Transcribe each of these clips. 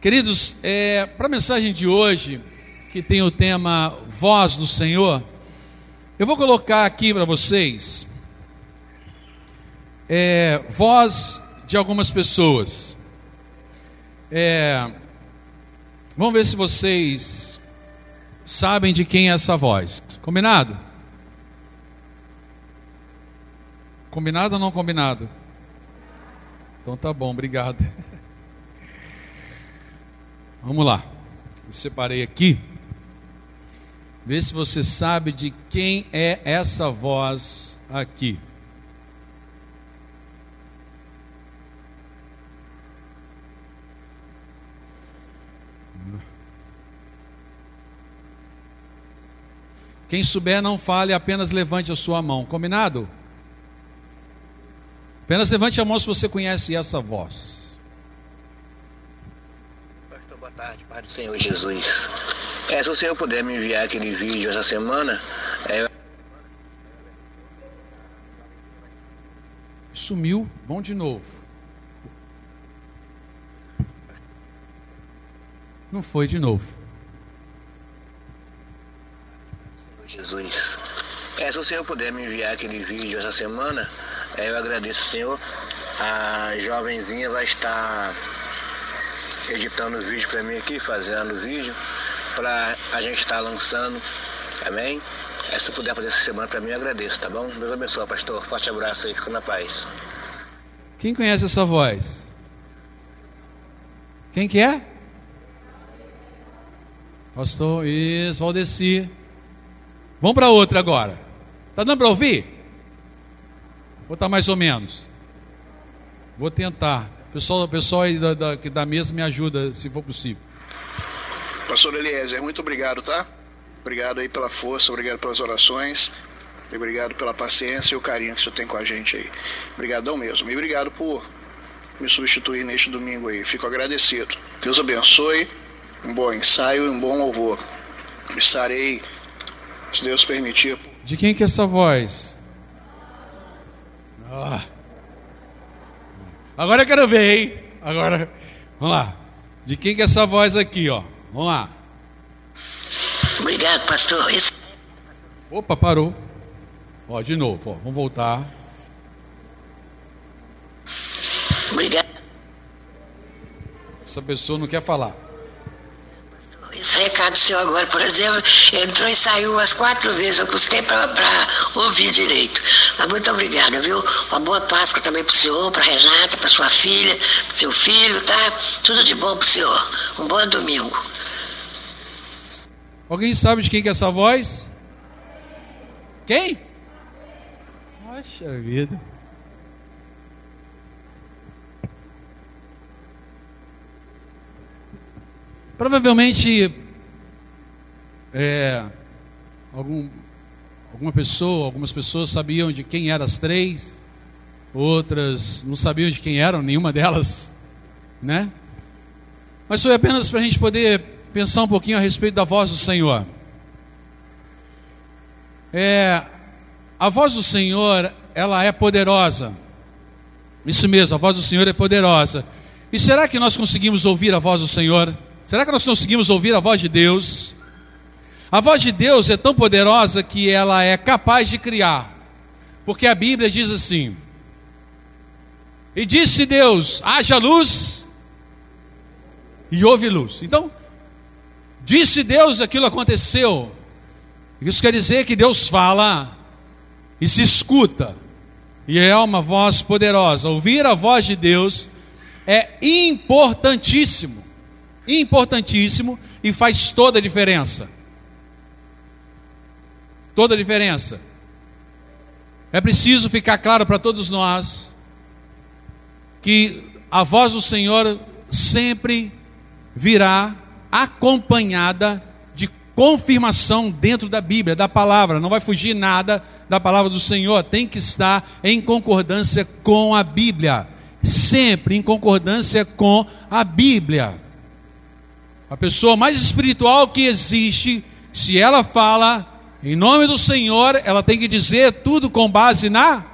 Queridos, é, para a mensagem de hoje, que tem o tema Voz do Senhor, eu vou colocar aqui para vocês é, voz de algumas pessoas. É, vamos ver se vocês sabem de quem é essa voz. Combinado? Combinado ou não combinado? Então tá bom, obrigado. Vamos lá. Separei aqui. Vê se você sabe de quem é essa voz aqui. Quem souber, não fale, apenas levante a sua mão. Combinado? Apenas levante a mão se você conhece essa voz. Pastor, Pai do Senhor Jesus. É, se o Senhor puder me enviar aquele vídeo essa semana, é... Sumiu, bom de novo. Não foi de novo. Jesus. É, se o Senhor puder me enviar aquele vídeo essa semana, é, eu agradeço, Senhor. A jovenzinha vai estar editando vídeo para mim aqui, fazendo vídeo, para a gente estar lançando. Amém? É, se puder fazer essa semana para mim, eu agradeço, tá bom? Deus abençoe, pastor. Forte abraço aí, fica na paz. Quem conhece essa voz? Quem que é? Pastor, isso, Valdeci. Vamos para outra agora. Tá dando para ouvir? Vou estar mais ou menos. Vou tentar. O pessoal, o pessoal aí da, da, da mesa me ajuda, se for possível. Pastor Eliezer, muito obrigado, tá? Obrigado aí pela força, obrigado pelas orações, e obrigado pela paciência e o carinho que você tem com a gente aí. Obrigadão mesmo. E obrigado por me substituir neste domingo aí. Fico agradecido. Deus abençoe. Um bom ensaio e um bom louvor. Estarei se Deus permitir. De quem que é essa voz? Ah. Agora eu quero ver, hein? Agora, vamos lá. De quem que é essa voz aqui, ó? Vamos lá. Obrigado, pastor. Opa, parou. Ó, de novo, ó. Vamos voltar. Obrigado. Essa pessoa não quer falar. Esse recado seu agora, por exemplo, entrou e saiu umas quatro vezes. Eu custei para ouvir direito. Mas muito obrigada, viu? Uma boa Páscoa também para o senhor, para Renata, para sua filha, para seu filho, tá? Tudo de bom para o senhor. Um bom domingo. Alguém sabe de quem que é essa voz? Quem? Poxa vida. Provavelmente é, algum, alguma pessoa, algumas pessoas sabiam de quem eram as três, outras não sabiam de quem eram, nenhuma delas, né? Mas foi apenas para a gente poder pensar um pouquinho a respeito da voz do Senhor. É, a voz do Senhor, ela é poderosa. Isso mesmo, a voz do Senhor é poderosa. E será que nós conseguimos ouvir a voz do Senhor? Será que nós conseguimos ouvir a voz de Deus? A voz de Deus é tão poderosa que ela é capaz de criar. Porque a Bíblia diz assim: E disse Deus: haja luz, e houve luz. Então, disse Deus, aquilo aconteceu. Isso quer dizer que Deus fala e se escuta, e é uma voz poderosa. Ouvir a voz de Deus é importantíssimo importantíssimo e faz toda a diferença. Toda a diferença. É preciso ficar claro para todos nós que a voz do Senhor sempre virá acompanhada de confirmação dentro da Bíblia, da palavra, não vai fugir nada da palavra do Senhor, tem que estar em concordância com a Bíblia, sempre em concordância com a Bíblia. A pessoa mais espiritual que existe, se ela fala em nome do Senhor, ela tem que dizer tudo com base na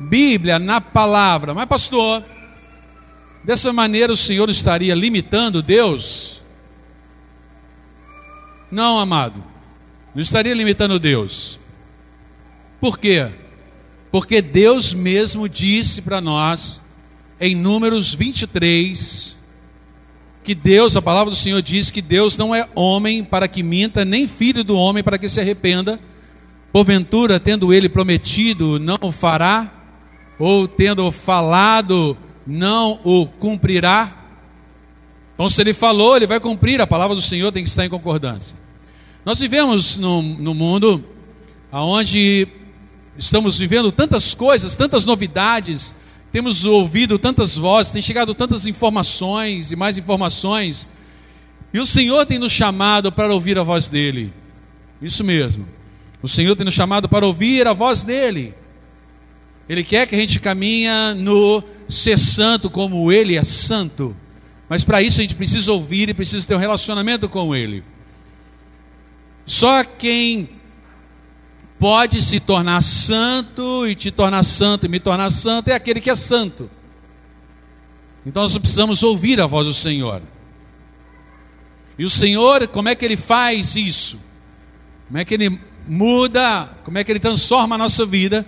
Bíblia, na palavra. Mas, pastor, Dessa maneira o Senhor estaria limitando Deus? Não, amado. Não estaria limitando Deus. Por quê? Porque Deus mesmo disse para nós, em Números 23, que Deus, a palavra do Senhor diz que Deus não é homem para que minta, nem filho do homem para que se arrependa. Porventura, tendo ele prometido, não o fará, ou tendo falado, não o cumprirá. Então, se ele falou, ele vai cumprir, a palavra do Senhor tem que estar em concordância. Nós vivemos no, no mundo onde estamos vivendo tantas coisas, tantas novidades, temos ouvido tantas vozes, tem chegado tantas informações e mais informações, e o Senhor tem nos chamado para ouvir a voz dEle. Isso mesmo. O Senhor tem nos chamado para ouvir a voz dEle. Ele quer que a gente caminha no ser santo como Ele é santo. Mas para isso a gente precisa ouvir e precisa ter um relacionamento com Ele. Só quem pode se tornar santo e te tornar santo e me tornar santo é aquele que é santo. Então nós precisamos ouvir a voz do Senhor. E o Senhor, como é que ele faz isso? Como é que ele muda, como é que ele transforma a nossa vida?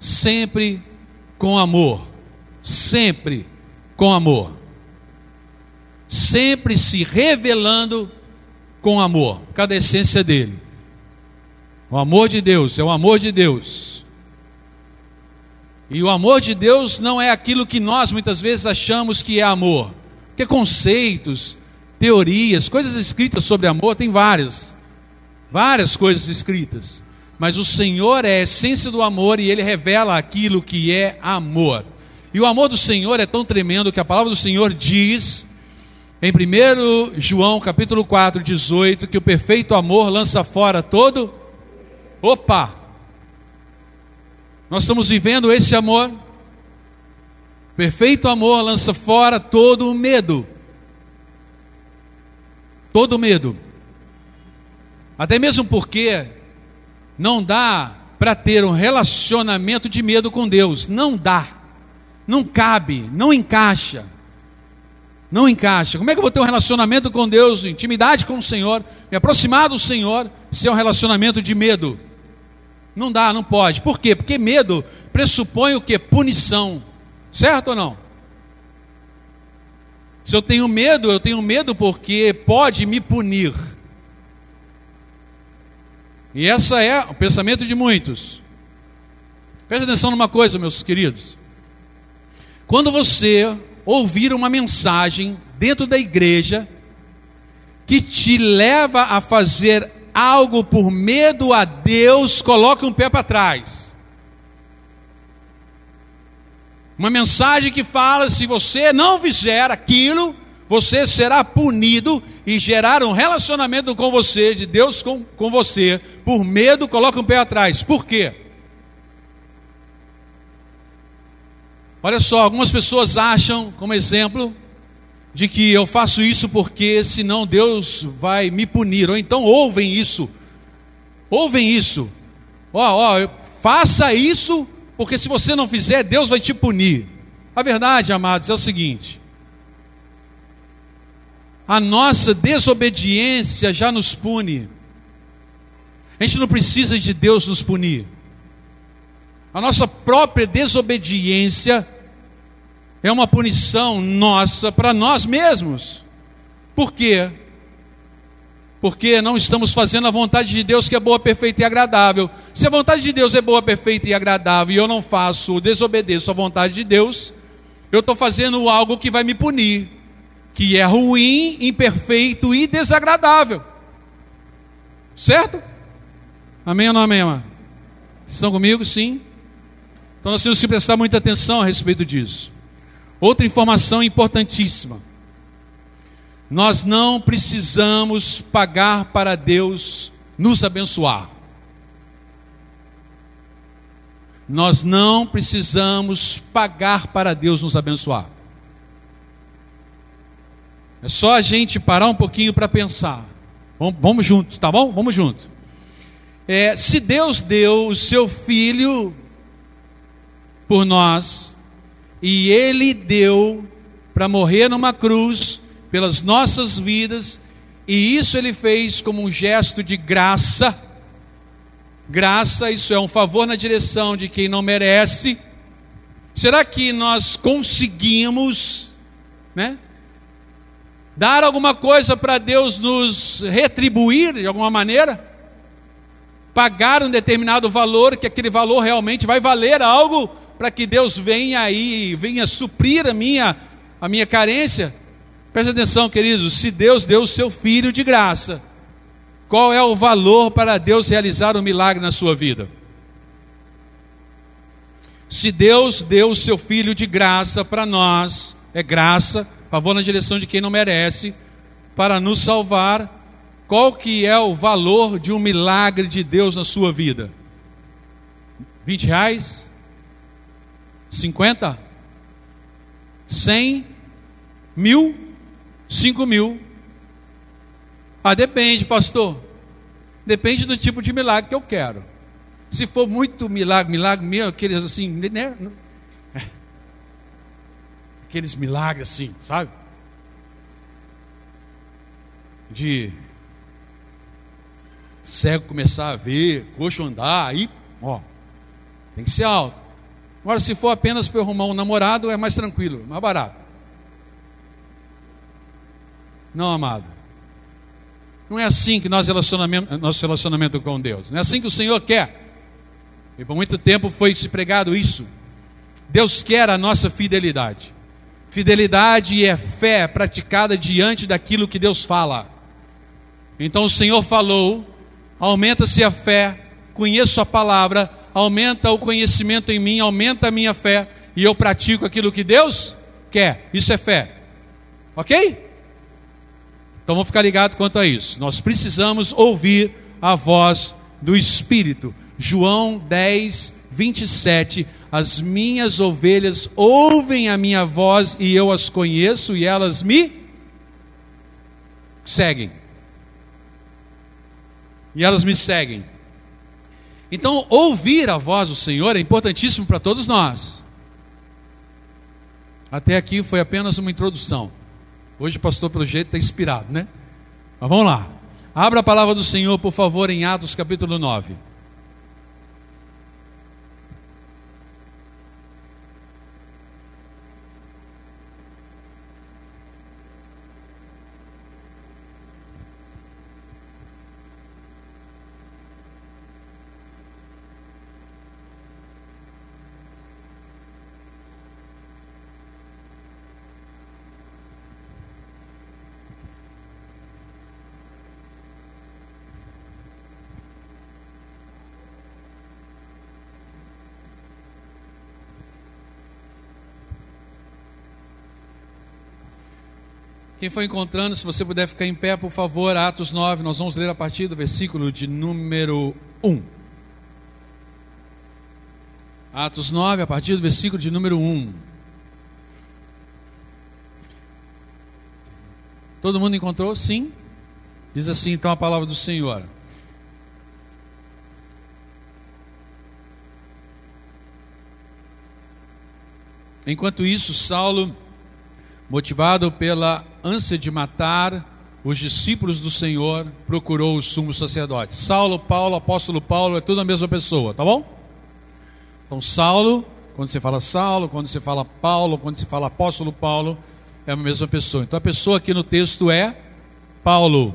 Sempre com amor. Sempre com amor. Sempre se revelando com amor. Cada essência dele. O amor de Deus é o amor de Deus. E o amor de Deus não é aquilo que nós muitas vezes achamos que é amor. Porque conceitos, teorias, coisas escritas sobre amor, tem várias. Várias coisas escritas. Mas o Senhor é a essência do amor e ele revela aquilo que é amor. E o amor do Senhor é tão tremendo que a palavra do Senhor diz em 1 João capítulo 4, 18, que o perfeito amor lança fora todo Opa! Nós estamos vivendo esse amor. Perfeito amor lança fora todo o medo. Todo o medo. Até mesmo porque não dá para ter um relacionamento de medo com Deus. Não dá. Não cabe, não encaixa. Não encaixa. Como é que eu vou ter um relacionamento com Deus, intimidade com o Senhor, me aproximar do Senhor, se é um relacionamento de medo? Não dá, não pode. Por quê? Porque medo pressupõe o que? Punição. Certo ou não? Se eu tenho medo, eu tenho medo porque pode me punir. E essa é o pensamento de muitos. Preste atenção numa coisa, meus queridos. Quando você ouvir uma mensagem dentro da igreja que te leva a fazer algo por medo a Deus, coloque um pé para trás. Uma mensagem que fala: se você não fizer aquilo, você será punido e gerar um relacionamento com você, de Deus com, com você, por medo, coloque um pé atrás. Por quê? Olha só, algumas pessoas acham, como exemplo, de que eu faço isso porque senão Deus vai me punir, ou então ouvem isso, ouvem isso, ó, ó, faça isso, porque se você não fizer, Deus vai te punir. A verdade, amados, é o seguinte: a nossa desobediência já nos pune, a gente não precisa de Deus nos punir, a nossa própria desobediência é uma punição nossa para nós mesmos. Por quê? Porque não estamos fazendo a vontade de Deus que é boa, perfeita e agradável. Se a vontade de Deus é boa, perfeita e agradável e eu não faço, desobedeço a vontade de Deus, eu estou fazendo algo que vai me punir, que é ruim, imperfeito e desagradável. Certo? Amém ou não amém, amém? Estão comigo? Sim. Então nós temos que prestar muita atenção a respeito disso. Outra informação importantíssima. Nós não precisamos pagar para Deus nos abençoar. Nós não precisamos pagar para Deus nos abençoar. É só a gente parar um pouquinho para pensar. Vamos, vamos juntos, tá bom? Vamos juntos. É, se Deus deu o seu filho por nós, e ele deu para morrer numa cruz pelas nossas vidas, e isso ele fez como um gesto de graça. Graça, isso é um favor na direção de quem não merece. Será que nós conseguimos, né? Dar alguma coisa para Deus nos retribuir de alguma maneira? Pagar um determinado valor, que aquele valor realmente vai valer algo para que Deus venha aí, venha suprir a minha, a minha carência? Preste atenção, queridos, se Deus deu o seu filho de graça, qual é o valor para Deus realizar um milagre na sua vida? Se Deus deu o seu filho de graça para nós, é graça, favor na direção de quem não merece, para nos salvar, qual que é o valor de um milagre de Deus na sua vida? 20 reais? 50? 100? Mil? 5 mil? Ah, depende, pastor. Depende do tipo de milagre que eu quero. Se for muito milagre, milagre mesmo, aqueles assim, né? Aqueles milagres assim, sabe? De cego começar a ver, coxo andar, aí, ó, tem que ser alto. Agora, se for apenas para arrumar um namorado, é mais tranquilo, mais barato. Não, amado. Não é assim que nosso relacionamento, nosso relacionamento com Deus. Não é assim que o Senhor quer. E por muito tempo foi se pregado isso. Deus quer a nossa fidelidade. Fidelidade é fé praticada diante daquilo que Deus fala. Então o Senhor falou, aumenta-se a fé, conheço a palavra, aumenta o conhecimento em mim, aumenta a minha fé, e eu pratico aquilo que Deus quer. Isso é fé. Ok? Então vamos ficar ligados quanto a isso. Nós precisamos ouvir a voz do Espírito. João 10, 27. As minhas ovelhas ouvem a minha voz e eu as conheço e elas me seguem. E elas me seguem. Então, ouvir a voz do Senhor é importantíssimo para todos nós. Até aqui foi apenas uma introdução. Hoje o pastor, pelo jeito, está inspirado, né? Mas vamos lá. Abra a palavra do Senhor, por favor, em Atos capítulo 9. Quem foi encontrando, se você puder ficar em pé, por favor, Atos 9, nós vamos ler a partir do versículo de número 1. Atos 9, a partir do versículo de número 1. Todo mundo encontrou? Sim? Diz assim então a palavra do Senhor. Enquanto isso, Saulo motivado pela ânsia de matar os discípulos do Senhor, procurou os sumos sacerdotes. Saulo, Paulo, apóstolo Paulo, é tudo a mesma pessoa, tá bom? Então, Saulo, quando você fala Saulo, quando você fala Paulo, quando você fala apóstolo Paulo, é a mesma pessoa. Então, a pessoa aqui no texto é Paulo,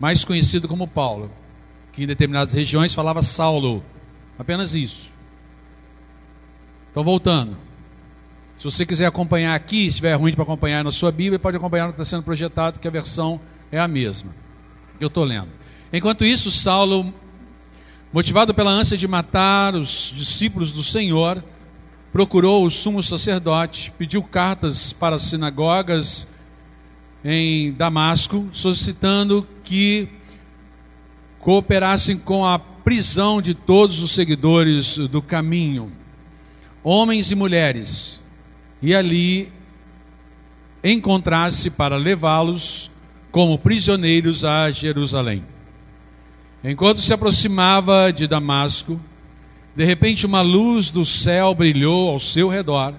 mais conhecido como Paulo, que em determinadas regiões falava Saulo, apenas isso. Então, voltando. Se você quiser acompanhar aqui, estiver ruim para acompanhar na sua Bíblia, pode acompanhar no que está sendo projetado, que a versão é a mesma. Eu estou lendo. Enquanto isso, Saulo, motivado pela ânsia de matar os discípulos do Senhor, procurou o sumo sacerdote, pediu cartas para as sinagogas em Damasco, solicitando que cooperassem com a prisão de todos os seguidores do caminho, homens e mulheres, e ali encontrasse para levá-los como prisioneiros a Jerusalém. Enquanto se aproximava de Damasco, de repente uma luz do céu brilhou ao seu redor,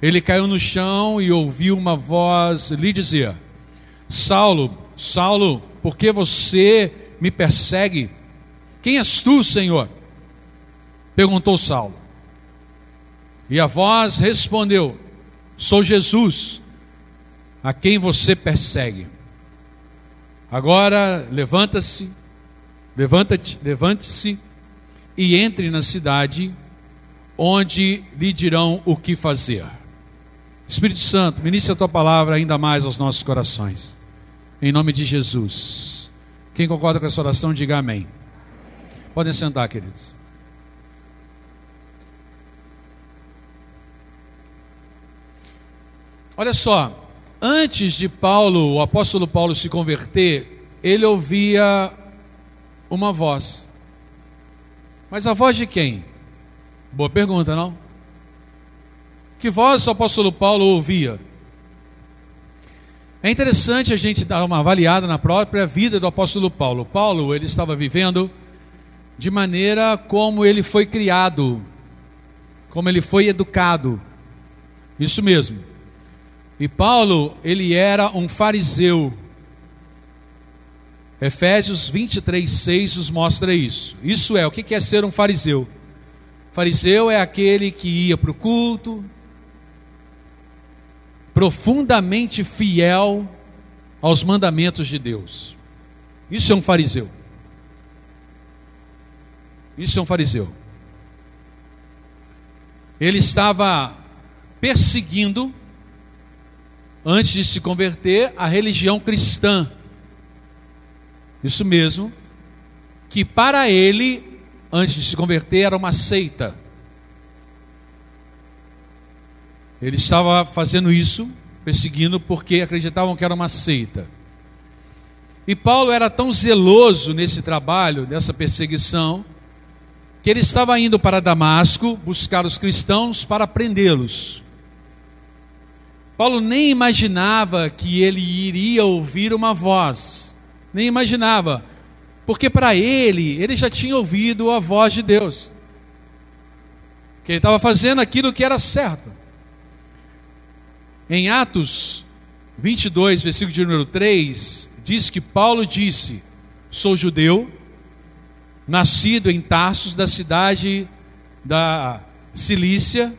ele caiu no chão e ouviu uma voz lhe dizer: Saulo, Saulo, por que você me persegue? Quem és tu, Senhor? Perguntou Saulo. E a voz respondeu: Sou Jesus, a quem você persegue. Agora levanta-se, levanta-te, levante-se e entre na cidade, onde lhe dirão o que fazer. Espírito Santo, ministre a tua palavra ainda mais aos nossos corações. Em nome de Jesus. Quem concorda com essa oração, diga amém. Podem sentar, queridos. Olha só, antes de Paulo, o apóstolo Paulo se converter, ele ouvia uma voz. Mas a voz de quem? Boa pergunta, não? Que voz o apóstolo Paulo ouvia? É interessante a gente dar uma avaliada na própria vida do apóstolo Paulo. Paulo, ele estava vivendo de maneira como ele foi criado, como ele foi educado. Isso mesmo. E Paulo, ele era um fariseu. Efésios 23, 6 nos mostra isso. Isso é, o que é ser um fariseu? Fariseu é aquele que ia para o culto, profundamente fiel aos mandamentos de Deus. Isso é um fariseu. Isso é um fariseu. Ele estava perseguindo, antes de se converter, a religião cristã. Isso mesmo, que para ele, antes de se converter, era uma seita. Ele estava fazendo isso, perseguindo, porque acreditavam que era uma seita. E Paulo era tão zeloso nesse trabalho, nessa perseguição, que ele estava indo para Damasco buscar os cristãos para prendê-los. Paulo nem imaginava que ele iria ouvir uma voz, nem imaginava, porque para ele, ele já tinha ouvido a voz de Deus, que ele estava fazendo aquilo que era certo. Em Atos 22, versículo de número 3, diz que Paulo disse: Sou judeu, nascido em Tarsos, da cidade da Cilícia,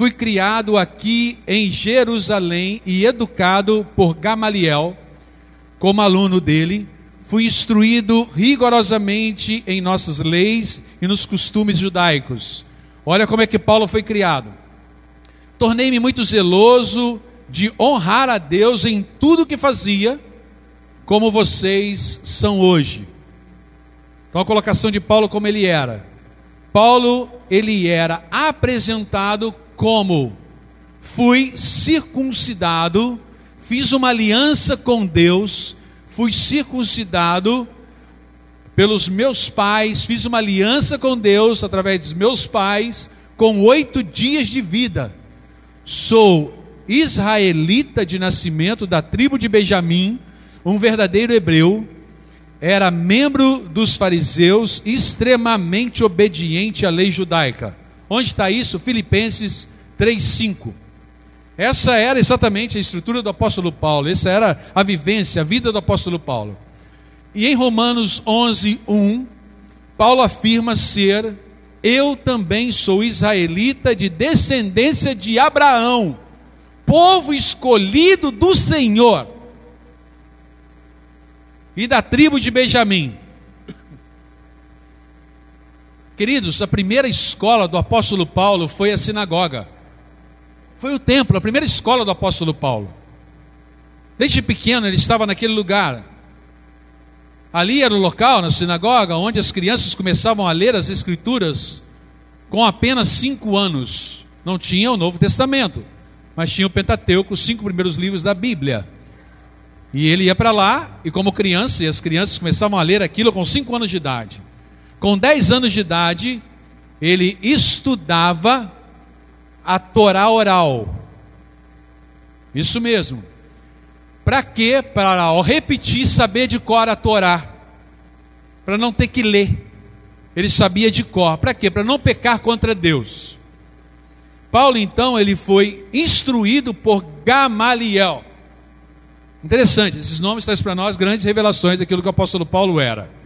fui criado aqui em Jerusalém e educado por Gamaliel como aluno dele. Fui instruído rigorosamente em nossas leis e nos costumes judaicos. Olha como é que Paulo foi criado. Tornei-me muito zeloso de honrar a Deus em tudo que fazia, como vocês são hoje. Então a colocação de Paulo como ele era. Paulo, ele era apresentado como fui circuncidado, fiz uma aliança com Deus, fui circuncidado pelos meus pais, fiz uma aliança com Deus através dos meus pais, com oito dias de vida. Sou israelita de nascimento da tribo de Benjamim, um verdadeiro hebreu, era membro dos fariseus, extremamente obediente à lei judaica. Onde está isso? Filipenses 3:5. Essa era exatamente a estrutura do apóstolo Paulo, essa era a vivência, a vida do apóstolo Paulo. E em Romanos 11:1, Paulo afirma ser eu também sou israelita de descendência de Abraão, povo escolhido do Senhor e da tribo de Benjamim. Queridos, a primeira escola do apóstolo Paulo foi a sinagoga. Foi o templo, a primeira escola do apóstolo Paulo. Desde pequeno ele estava naquele lugar. Ali era o local, na sinagoga, onde as crianças começavam a ler as Escrituras com apenas cinco anos. Não tinha o Novo Testamento, mas tinha o Pentateuco, os cinco primeiros livros da Bíblia. E ele ia para lá, e como criança, e as crianças começavam a ler aquilo com cinco anos de idade. Com dez anos de idade, ele estudava a Torá oral. Isso mesmo. Para quê? Para repetir saber de cor a Torá. Para não ter que ler. Ele sabia de cor. Para quê? Para não pecar contra Deus. Paulo então ele foi instruído por Gamaliel. Interessante, esses nomes trazem para nós grandes revelações daquilo que o apóstolo Paulo era.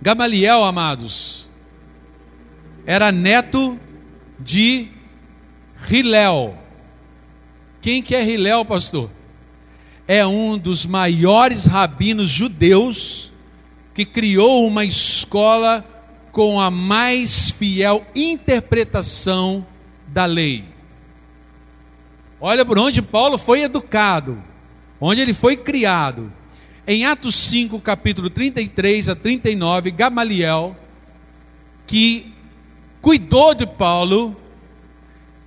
Gamaliel, amados, era neto de Hilel. Quem que é Hilel, pastor? É um dos maiores rabinos judeus que criou uma escola com a mais fiel interpretação da lei. Olha por onde Paulo foi educado onde ele foi criado. Em Atos 5, capítulo 33 a 39, Gamaliel, que cuidou de Paulo,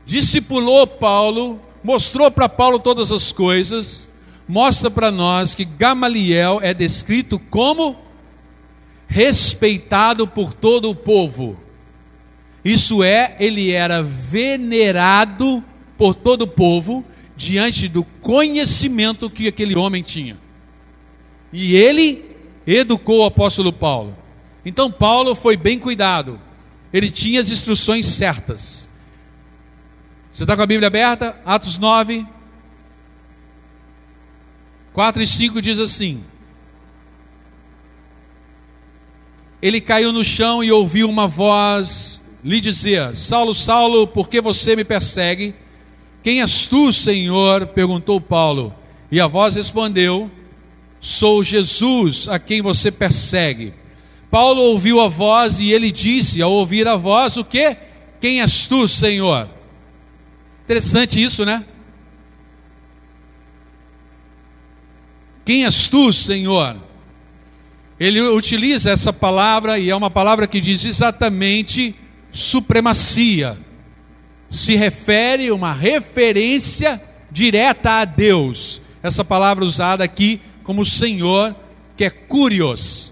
discipulou Paulo, mostrou para Paulo todas as coisas, mostra para nós que Gamaliel é descrito como respeitado por todo o povo. Isso é, ele era venerado por todo o povo diante do conhecimento que aquele homem tinha. E ele educou o apóstolo Paulo. Então Paulo foi bem cuidado. Ele tinha as instruções certas. Você está com a Bíblia aberta? Atos 9, 4 e 5 diz assim: Ele caiu no chão e ouviu uma voz lhe dizer: Saulo, Saulo, por que você me persegue? Quem és tu, Senhor? perguntou Paulo. E a voz respondeu: Sou Jesus a quem você persegue. Paulo ouviu a voz e ele disse, ao ouvir a voz, o que? Quem és tu, Senhor? Interessante isso, né? Quem és tu, Senhor? Ele utiliza essa palavra e é uma palavra que diz exatamente supremacia se refere a uma referência direta a Deus. Essa palavra usada aqui como Senhor, que é curios.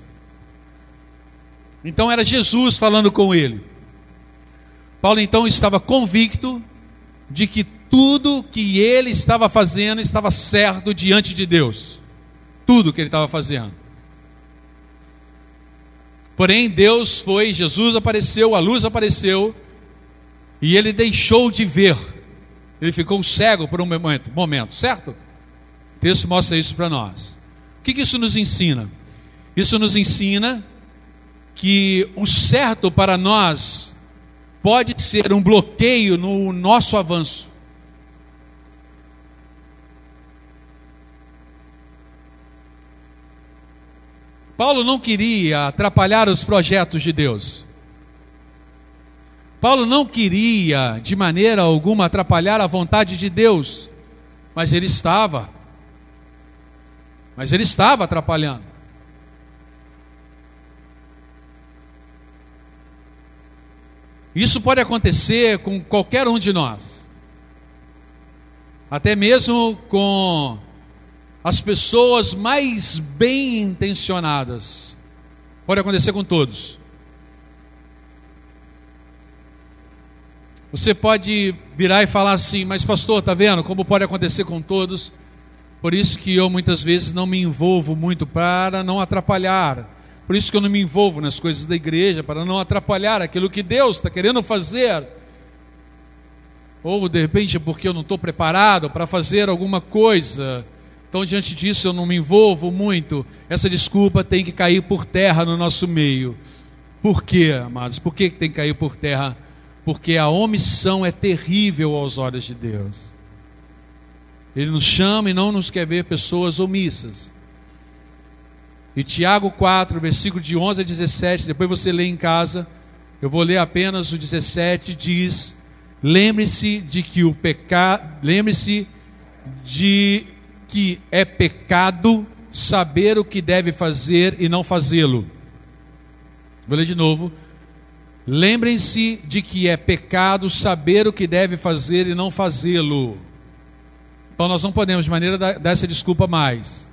Então era Jesus falando com ele. Paulo então estava convicto de que tudo que ele estava fazendo estava certo diante de Deus. Tudo que ele estava fazendo. Porém, Deus foi, Jesus apareceu, a luz apareceu e ele deixou de ver. Ele ficou cego por um momento, momento certo? O texto mostra isso para nós. Que, que isso nos ensina? Isso nos ensina que o certo para nós pode ser um bloqueio no nosso avanço. Paulo não queria atrapalhar os projetos de Deus. Paulo não queria de maneira alguma atrapalhar a vontade de Deus, mas ele estava. Mas ele estava atrapalhando. Isso pode acontecer com qualquer um de nós, até mesmo com as pessoas mais bem intencionadas, pode acontecer com todos. Você pode virar e falar assim, mas pastor, tá vendo como pode acontecer com todos? Por isso que eu muitas vezes não me envolvo muito para não atrapalhar. Por isso que eu não me envolvo nas coisas da igreja para não atrapalhar aquilo que Deus está querendo fazer. Ou de repente porque eu não estou preparado para fazer alguma coisa. Então, diante disso, eu não me envolvo muito. Essa desculpa tem que cair por terra no nosso meio. Por quê, amados? Por que tem que cair por terra? porque a omissão é terrível aos olhos de Deus. Ele nos chama e não nos quer ver pessoas omissas. E Tiago 4, versículo de 11 a 17, depois você lê em casa, eu vou ler apenas o 17, diz: Lembre-se de que o pecado, lembre-se de que é pecado saber o que deve fazer e não fazê-lo. Vou ler de novo. Lembrem-se de que é pecado saber o que deve fazer e não fazê-lo. Então nós não podemos de maneira dessa desculpa mais.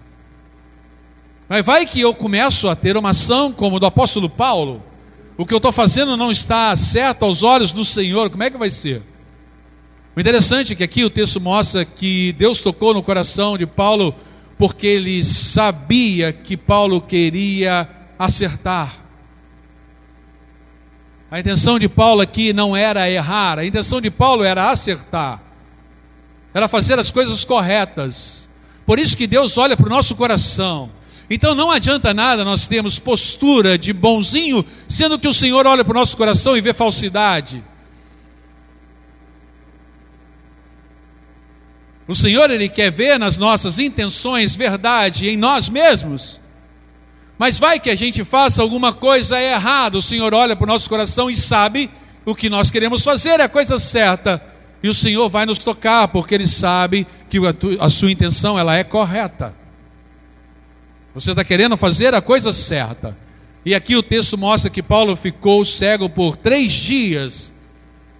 Mas vai que eu começo a ter uma ação como do apóstolo Paulo, o que eu estou fazendo não está certo aos olhos do Senhor, como é que vai ser? O interessante é que aqui o texto mostra que Deus tocou no coração de Paulo porque ele sabia que Paulo queria acertar. A intenção de Paulo aqui não era errar, a intenção de Paulo era acertar, era fazer as coisas corretas. Por isso que Deus olha para o nosso coração. Então não adianta nada nós termos postura de bonzinho, sendo que o Senhor olha para o nosso coração e vê falsidade. O Senhor ele quer ver nas nossas intenções verdade em nós mesmos. Mas vai que a gente faça alguma coisa errada, o Senhor olha para o nosso coração e sabe o que nós queremos fazer é a coisa certa. E o Senhor vai nos tocar, porque Ele sabe que a sua intenção ela é correta. Você está querendo fazer a coisa certa. E aqui o texto mostra que Paulo ficou cego por três dias.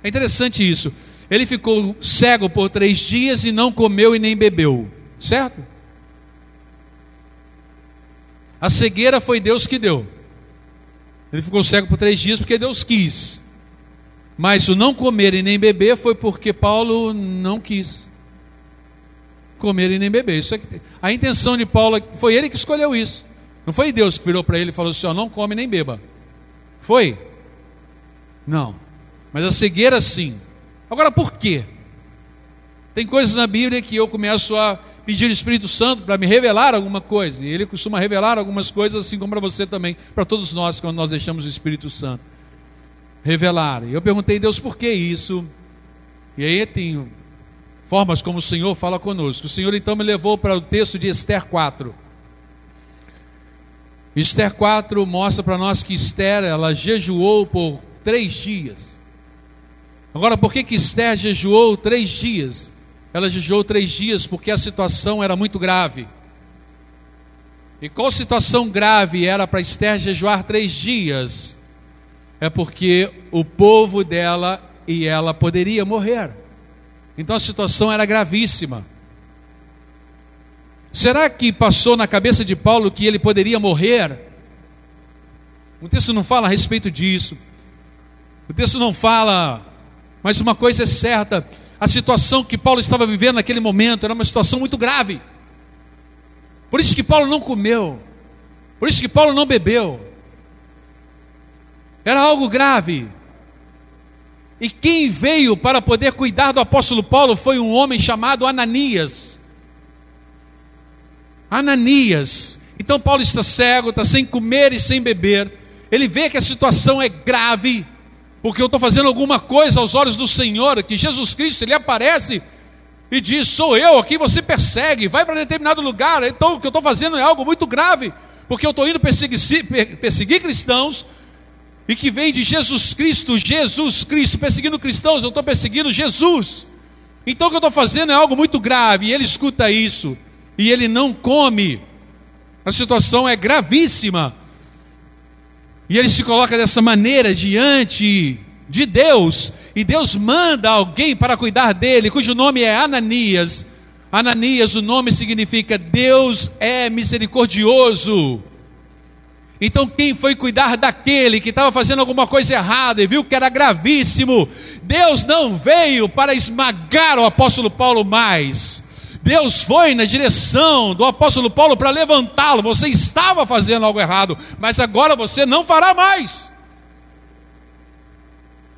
É interessante isso. Ele ficou cego por três dias e não comeu e nem bebeu. Certo? A cegueira foi Deus que deu. Ele ficou cego por três dias porque Deus quis. Mas o não comer e nem beber foi porque Paulo não quis comer e nem beber. Isso é, a intenção de Paulo foi ele que escolheu isso. Não foi Deus que virou para ele e falou assim: ó, não come nem beba. Foi? Não. Mas a cegueira sim. Agora por quê? Tem coisas na Bíblia que eu começo a pedir o Espírito Santo para me revelar alguma coisa. E ele costuma revelar algumas coisas, assim como para você também, para todos nós, quando nós deixamos o Espírito Santo E eu perguntei, Deus, por que isso? E aí tem formas como o Senhor fala conosco. O Senhor então me levou para o texto de Esther 4. Esther 4 mostra para nós que Esther, ela jejuou por três dias. Agora, por que, que Esther jejuou três dias? Ela jejuou três dias porque a situação era muito grave. E qual situação grave era para Esther jejuar três dias? É porque o povo dela e ela poderia morrer. Então a situação era gravíssima. Será que passou na cabeça de Paulo que ele poderia morrer? O texto não fala a respeito disso. O texto não fala, mas uma coisa é certa: a situação que Paulo estava vivendo naquele momento era uma situação muito grave. Por isso que Paulo não comeu, por isso que Paulo não bebeu. Era algo grave. E quem veio para poder cuidar do apóstolo Paulo foi um homem chamado Ananias. Ananias. Então Paulo está cego, está sem comer e sem beber. Ele vê que a situação é grave porque eu estou fazendo alguma coisa aos olhos do Senhor, que Jesus Cristo ele aparece e diz: Sou eu aqui, você persegue, vai para determinado lugar. Então o que eu estou fazendo é algo muito grave, porque eu estou indo perseguir, perseguir cristãos e que vem de Jesus Cristo, Jesus Cristo, perseguindo cristãos, eu estou perseguindo Jesus. Então o que eu estou fazendo é algo muito grave, e ele escuta isso, e ele não come. A situação é gravíssima. E ele se coloca dessa maneira diante de Deus, e Deus manda alguém para cuidar dele, cujo nome é Ananias. Ananias, o nome significa Deus é misericordioso. Então, quem foi cuidar daquele que estava fazendo alguma coisa errada e viu que era gravíssimo, Deus não veio para esmagar o apóstolo Paulo mais, Deus foi na direção do apóstolo Paulo para levantá-lo. Você estava fazendo algo errado, mas agora você não fará mais.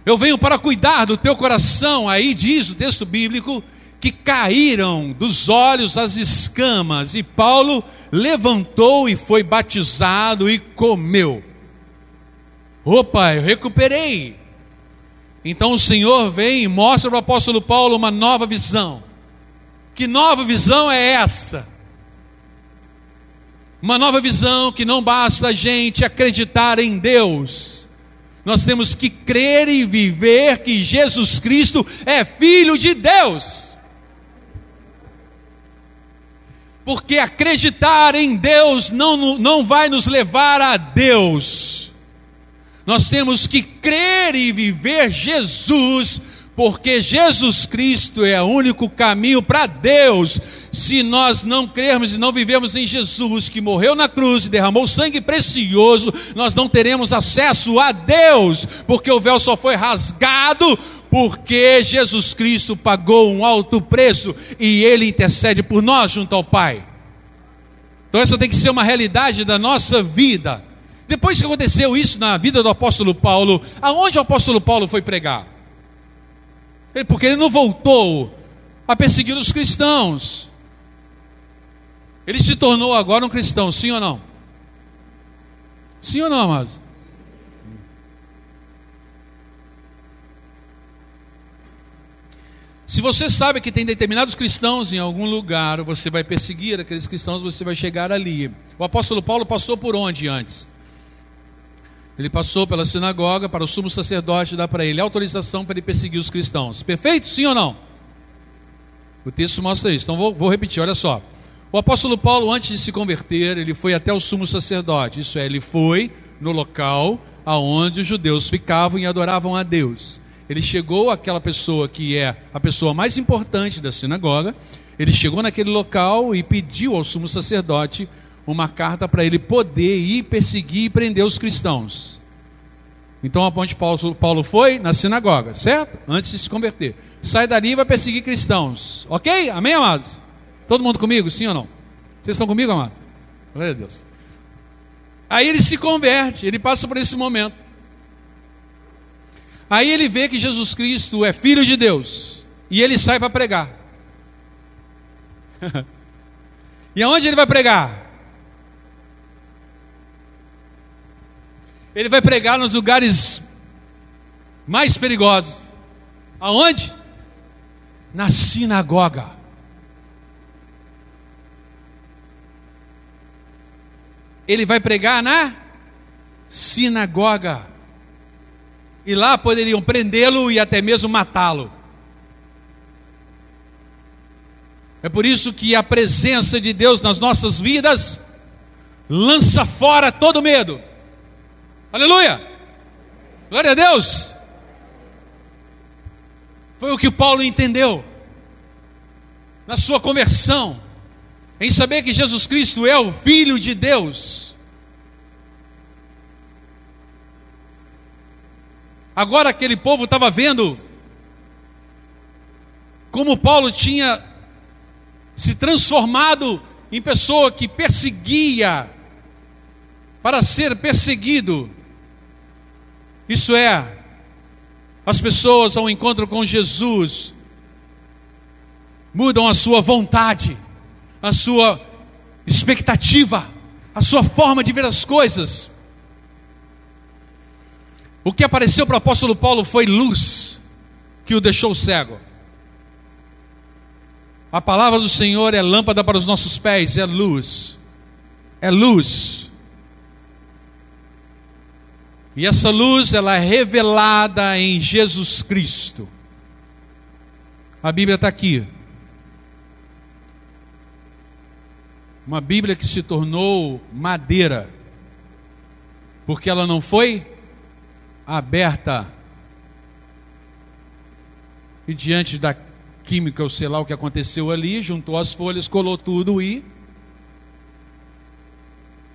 Eu venho para cuidar do teu coração. Aí diz o texto bíblico que caíram dos olhos as escamas, e Paulo levantou e foi batizado e comeu. Opa, eu recuperei. Então o Senhor vem e mostra para o apóstolo Paulo uma nova visão. Que nova visão é essa? Uma nova visão que não basta a gente acreditar em Deus, nós temos que crer e viver que Jesus Cristo é Filho de Deus. Porque acreditar em Deus não, não vai nos levar a Deus, nós temos que crer e viver Jesus porque Jesus Cristo é o único caminho para Deus. Se nós não crermos e não vivemos em Jesus, que morreu na cruz e derramou sangue precioso, nós não teremos acesso a Deus, porque o véu só foi rasgado porque Jesus Cristo pagou um alto preço e ele intercede por nós junto ao Pai. Então essa tem que ser uma realidade da nossa vida Depois que aconteceu isso na vida do apóstolo Paulo, aonde o apóstolo Paulo foi pregar? Porque ele não voltou a perseguir os cristãos. Ele se tornou agora um cristão, sim ou não? Sim ou não, amados? Se você sabe que tem determinados cristãos em algum lugar, você vai perseguir aqueles cristãos, você vai chegar ali. O apóstolo Paulo passou por onde antes? Ele passou pela sinagoga para o sumo sacerdote dar para ele autorização para ele perseguir os cristãos. Perfeito? Sim ou não? O texto mostra isso. Então vou, vou repetir, olha só. O apóstolo Paulo, antes de se converter, ele foi até o sumo sacerdote. Isso é, ele foi no local aonde os judeus ficavam e adoravam a Deus. Ele chegou àquela pessoa que é a pessoa mais importante da sinagoga. Ele chegou naquele local e pediu ao sumo sacerdote uma carta para ele poder ir perseguir e prender os cristãos. Então aonde Paulo, Paulo foi? Na sinagoga, certo? Antes de se converter. Sai dali e vai perseguir cristãos. Ok? Amém, amados? Todo mundo comigo? Sim ou não? Vocês estão comigo, amado? Glória a Deus. Aí ele se converte, ele passa por esse momento. Aí ele vê que Jesus Cristo é filho de Deus. E ele sai para pregar. e aonde ele vai pregar? Ele vai pregar nos lugares mais perigosos. Aonde? Na sinagoga. Ele vai pregar na sinagoga. E lá poderiam prendê-lo e até mesmo matá-lo. É por isso que a presença de Deus nas nossas vidas lança fora todo medo. Aleluia! Glória a Deus! Foi o que Paulo entendeu na sua conversão, em saber que Jesus Cristo é o Filho de Deus. Agora aquele povo estava vendo como Paulo tinha se transformado em pessoa que perseguia para ser perseguido. Isso é, as pessoas ao encontro com Jesus mudam a sua vontade, a sua expectativa, a sua forma de ver as coisas. O que apareceu para o apóstolo Paulo foi luz que o deixou cego. A palavra do Senhor é lâmpada para os nossos pés, é luz. É luz. E essa luz ela é revelada em Jesus Cristo. A Bíblia está aqui. Uma Bíblia que se tornou madeira, porque ela não foi aberta. E diante da química, ou sei lá o que aconteceu ali, juntou as folhas, colou tudo e.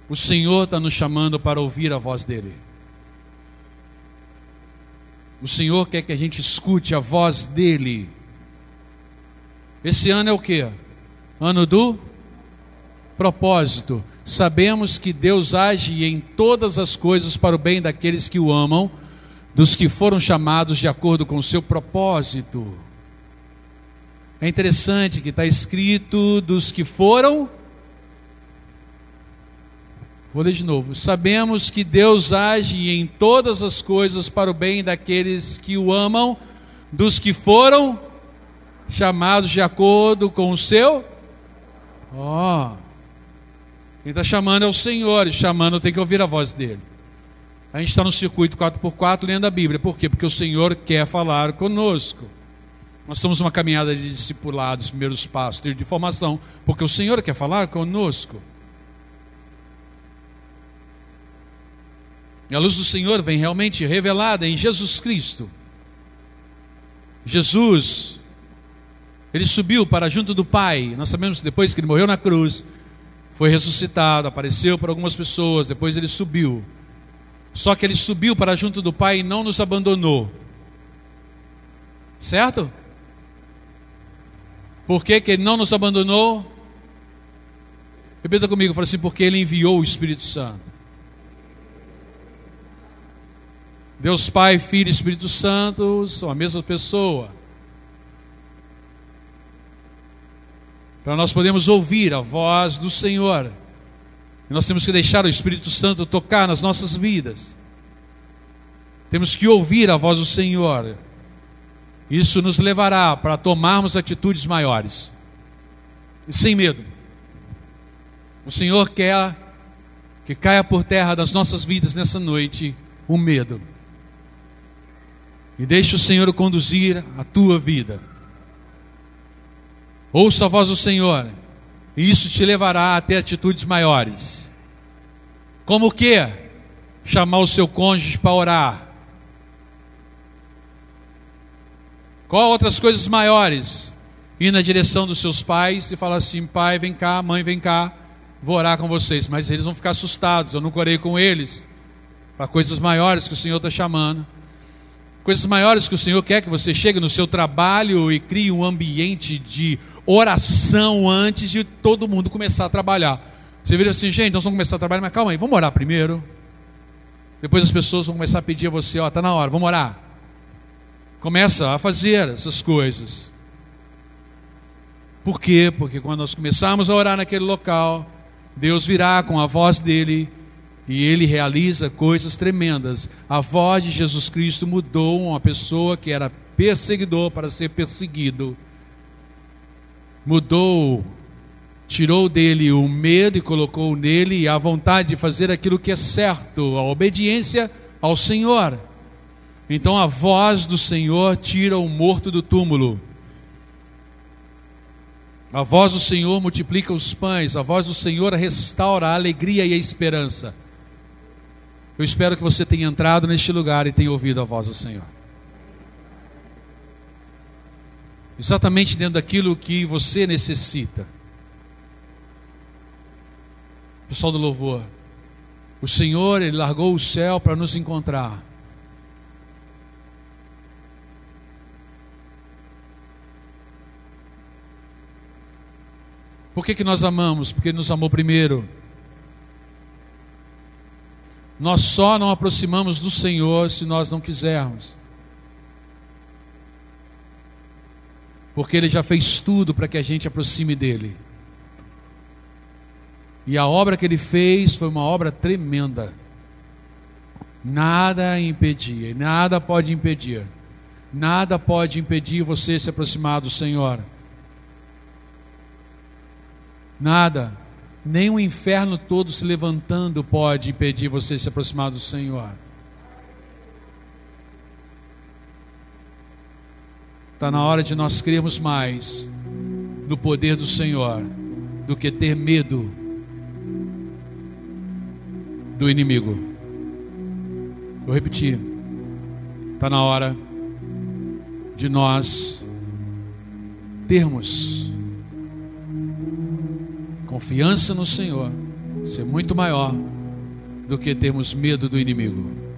O Senhor está nos chamando para ouvir a voz dEle. O Senhor quer que a gente escute a voz dele. Esse ano é o que? Ano do propósito. Sabemos que Deus age em todas as coisas para o bem daqueles que o amam, dos que foram chamados de acordo com o seu propósito. É interessante que está escrito dos que foram Vou ler de novo. Sabemos que Deus age em todas as coisas para o bem daqueles que o amam, dos que foram chamados de acordo com o seu. Ó. Oh. Quem está chamando é o Senhor, e chamando tem que ouvir a voz dele. A gente está no circuito 4x4 lendo a Bíblia. Por quê? Porque o Senhor quer falar conosco. Nós estamos numa caminhada de discipulados, primeiros passos, de formação, porque o Senhor quer falar conosco. E a luz do Senhor vem realmente revelada em Jesus Cristo. Jesus, ele subiu para junto do Pai. Nós sabemos que depois que ele morreu na cruz, foi ressuscitado, apareceu para algumas pessoas, depois ele subiu. Só que ele subiu para junto do Pai e não nos abandonou. Certo? Por que, que ele não nos abandonou? Repita comigo, fala assim, porque ele enviou o Espírito Santo. Deus Pai, Filho e Espírito Santo são a mesma pessoa. Para nós podermos ouvir a voz do Senhor. E nós temos que deixar o Espírito Santo tocar nas nossas vidas. Temos que ouvir a voz do Senhor. Isso nos levará para tomarmos atitudes maiores. E sem medo. O Senhor quer que caia por terra das nossas vidas nessa noite o medo. E deixe o Senhor conduzir a tua vida. Ouça a voz do Senhor, e isso te levará a ter atitudes maiores. Como o que? Chamar o seu cônjuge para orar. Qual outras coisas maiores? Ir na direção dos seus pais e falar assim: pai, vem cá, mãe, vem cá, vou orar com vocês. Mas eles vão ficar assustados, eu não orei com eles. Para coisas maiores que o Senhor está chamando. Coisas maiores que o Senhor quer que você chegue no seu trabalho e crie um ambiente de oração antes de todo mundo começar a trabalhar. Você vira assim, gente, nós vamos começar a trabalhar, mas calma aí, vamos orar primeiro. Depois as pessoas vão começar a pedir a você, ó, está na hora, vamos orar. Começa a fazer essas coisas. Por quê? Porque quando nós começarmos a orar naquele local, Deus virá com a voz dele e ele realiza coisas tremendas. A voz de Jesus Cristo mudou uma pessoa que era perseguidor para ser perseguido. Mudou, tirou dele o medo e colocou nele a vontade de fazer aquilo que é certo, a obediência ao Senhor. Então a voz do Senhor tira o morto do túmulo. A voz do Senhor multiplica os pães, a voz do Senhor restaura a alegria e a esperança. Eu espero que você tenha entrado neste lugar e tenha ouvido a voz do Senhor. Exatamente dentro daquilo que você necessita. Pessoal do louvor, o Senhor, Ele largou o céu para nos encontrar. Por que, que nós amamos? Porque Ele nos amou primeiro. Nós só não aproximamos do Senhor se nós não quisermos. Porque Ele já fez tudo para que a gente aproxime dEle. E a obra que Ele fez foi uma obra tremenda. Nada impedia, nada pode impedir. Nada pode impedir você se aproximar do Senhor. Nada nem o inferno todo se levantando pode impedir você se aproximar do Senhor. Está na hora de nós crermos mais no poder do Senhor do que ter medo do inimigo. Vou repetir. Está na hora de nós termos confiança no Senhor ser muito maior do que termos medo do inimigo.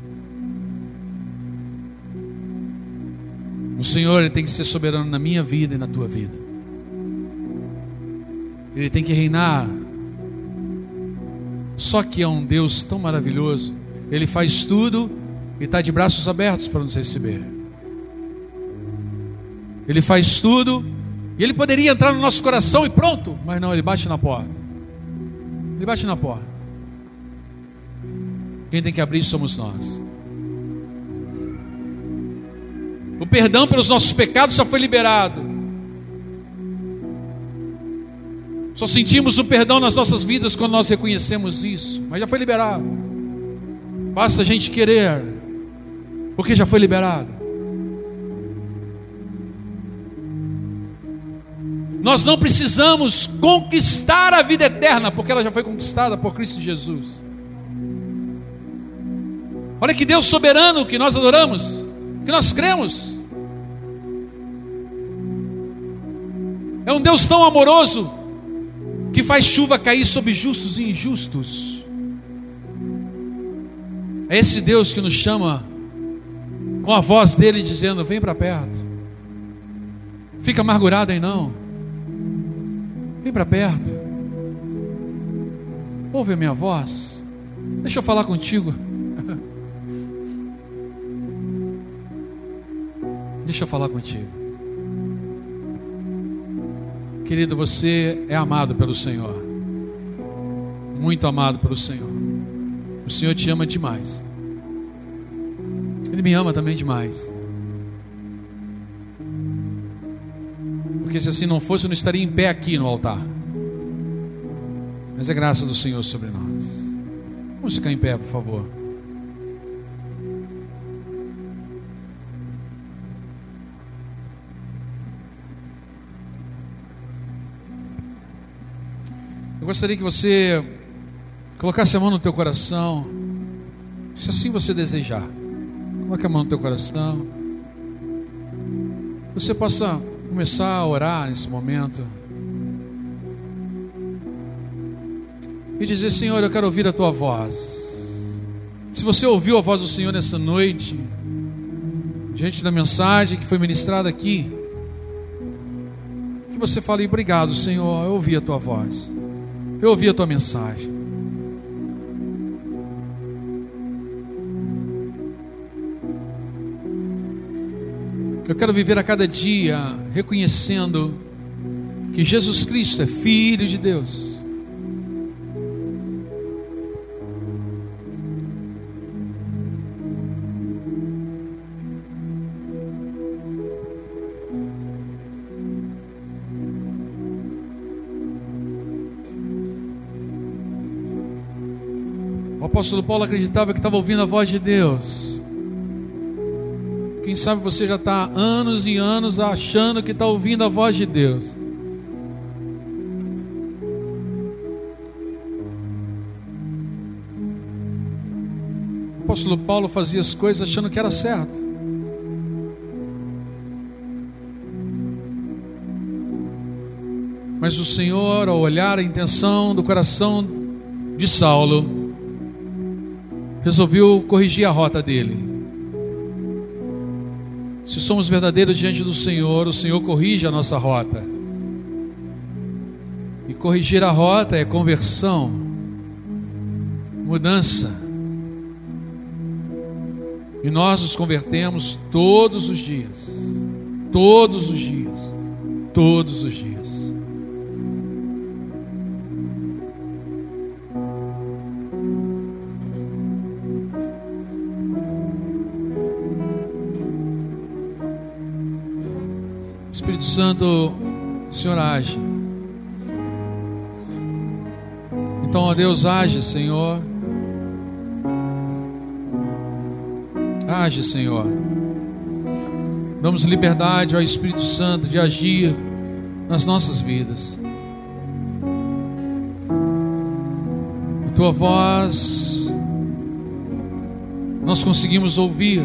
O Senhor ele tem que ser soberano na minha vida e na tua vida. Ele tem que reinar. Só que é um Deus tão maravilhoso. Ele faz tudo e está de braços abertos para nos receber. Ele faz tudo e ele poderia entrar no nosso coração e pronto, mas não, ele bate na porta. Ele bate na porta. Quem tem que abrir somos nós. O perdão pelos nossos pecados já foi liberado. Só sentimos o perdão nas nossas vidas quando nós reconhecemos isso, mas já foi liberado. Basta a gente querer, porque já foi liberado. Nós não precisamos conquistar a vida eterna, porque ela já foi conquistada por Cristo Jesus. Olha que Deus soberano que nós adoramos, que nós cremos. É um Deus tão amoroso que faz chuva cair sobre justos e injustos. É esse Deus que nos chama com a voz dele dizendo: Vem para perto. Fica amargurado aí não. Vem para perto. Ouve a minha voz. Deixa eu falar contigo. Deixa eu falar contigo. Querido, você é amado pelo Senhor. Muito amado pelo Senhor. O Senhor te ama demais. Ele me ama também demais. Porque se assim não fosse, eu não estaria em pé aqui no altar. Mas é graça do Senhor sobre nós. Vamos ficar em pé, por favor. Gostaria que você colocasse a mão no teu coração, se assim você desejar. Coloque a mão no teu coração. Você possa começar a orar nesse momento. E dizer: Senhor, eu quero ouvir a tua voz. Se você ouviu a voz do Senhor nessa noite, diante da mensagem que foi ministrada aqui, que você fale: Obrigado, Senhor, eu ouvi a tua voz. Eu ouvi a tua mensagem. Eu quero viver a cada dia reconhecendo que Jesus Cristo é Filho de Deus. Apóstolo Paulo acreditava que estava ouvindo a voz de Deus. Quem sabe você já está anos e anos achando que está ouvindo a voz de Deus. O apóstolo Paulo fazia as coisas achando que era certo. Mas o Senhor, ao olhar a intenção do coração de Saulo, resolveu corrigir a rota dele. Se somos verdadeiros diante do Senhor, o Senhor corrige a nossa rota. E corrigir a rota é conversão, mudança. E nós nos convertemos todos os dias. Todos os dias. Todos os dias. Santo, Senhor age. Então, ó Deus, age, Senhor. Age, Senhor. Damos liberdade ao Espírito Santo de agir nas nossas vidas. A tua voz nós conseguimos ouvir